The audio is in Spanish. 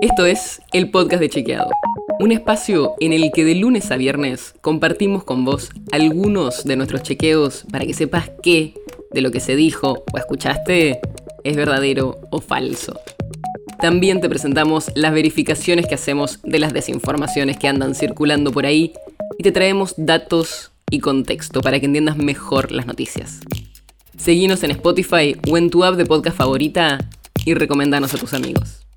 Esto es el podcast de Chequeado, un espacio en el que de lunes a viernes compartimos con vos algunos de nuestros chequeos para que sepas qué de lo que se dijo o escuchaste es verdadero o falso. También te presentamos las verificaciones que hacemos de las desinformaciones que andan circulando por ahí y te traemos datos y contexto para que entiendas mejor las noticias. Seguinos en Spotify o en tu app de podcast favorita y recomendanos a tus amigos.